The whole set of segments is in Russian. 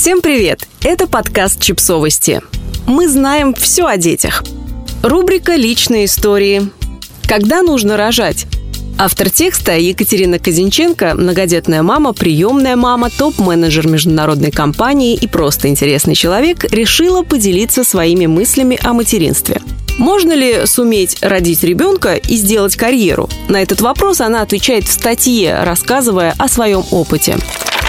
Всем привет! Это подкаст «Чипсовости». Мы знаем все о детях. Рубрика «Личные истории». Когда нужно рожать? Автор текста Екатерина Казинченко, многодетная мама, приемная мама, топ-менеджер международной компании и просто интересный человек, решила поделиться своими мыслями о материнстве. Можно ли суметь родить ребенка и сделать карьеру? На этот вопрос она отвечает в статье, рассказывая о своем опыте.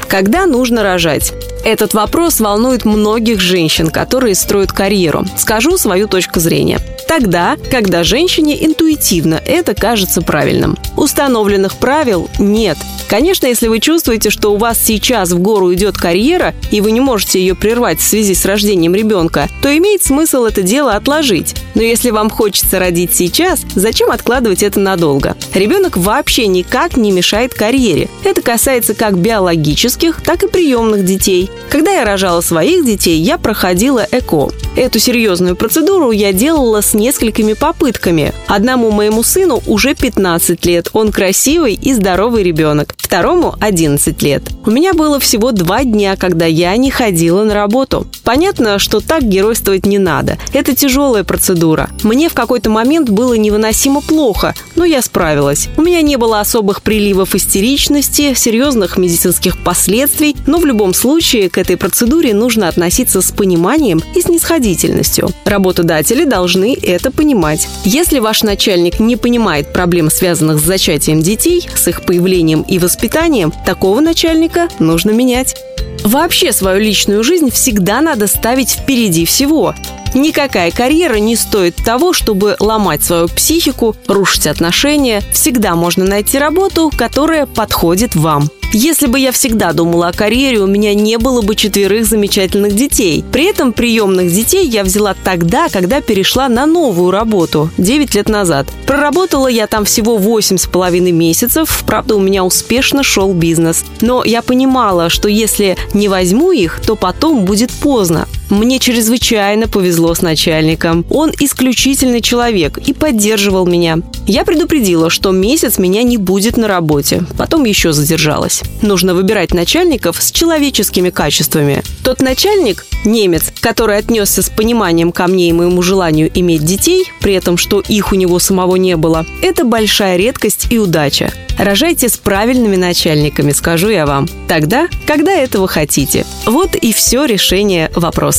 Когда нужно рожать? Этот вопрос волнует многих женщин, которые строят карьеру. Скажу свою точку зрения. Тогда, когда женщине интуитивно это кажется правильным. Установленных правил нет. Конечно, если вы чувствуете, что у вас сейчас в гору идет карьера, и вы не можете ее прервать в связи с рождением ребенка, то имеет смысл это дело отложить. Но если вам хочется родить сейчас, зачем откладывать это надолго? Ребенок вообще никак не мешает карьере. Это касается как биологических, так и приемных детей. Когда я рожала своих детей, я проходила ЭКО. Эту серьезную процедуру я делала с несколькими попытками. Одному моему сыну уже 15 лет, он красивый и здоровый ребенок. Второму 11 лет. У меня было всего два дня, когда я не ходила на работу. Понятно, что так геройствовать не надо. Это тяжелая процедура. Мне в какой-то момент было невыносимо плохо, но я справилась. У меня не было особых приливов истеричности, серьезных медицинских последствий, но в любом случае к этой процедуре нужно относиться с пониманием и снисходительностью. Работодатели должны это понимать. Если ваш начальник не понимает проблем, связанных с зачатием детей, с их появлением и воспитанием, такого начальника нужно менять. Вообще свою личную жизнь всегда надо ставить впереди всего. Никакая карьера не стоит того, чтобы ломать свою психику, рушить отношения. Всегда можно найти работу, которая подходит вам. Если бы я всегда думала о карьере, у меня не было бы четверых замечательных детей. При этом приемных детей я взяла тогда, когда перешла на новую работу, 9 лет назад. Проработала я там всего 8 с половиной месяцев, правда, у меня успешно шел бизнес. Но я понимала, что если не возьму их, то потом будет поздно. Мне чрезвычайно повезло с начальником. Он исключительный человек и поддерживал меня. Я предупредила, что месяц меня не будет на работе. Потом еще задержалась. Нужно выбирать начальников с человеческими качествами. Тот начальник, немец, который отнесся с пониманием ко мне и моему желанию иметь детей, при этом, что их у него самого не было, это большая редкость и удача. Рожайте с правильными начальниками, скажу я вам. Тогда, когда этого хотите. Вот и все решение вопроса.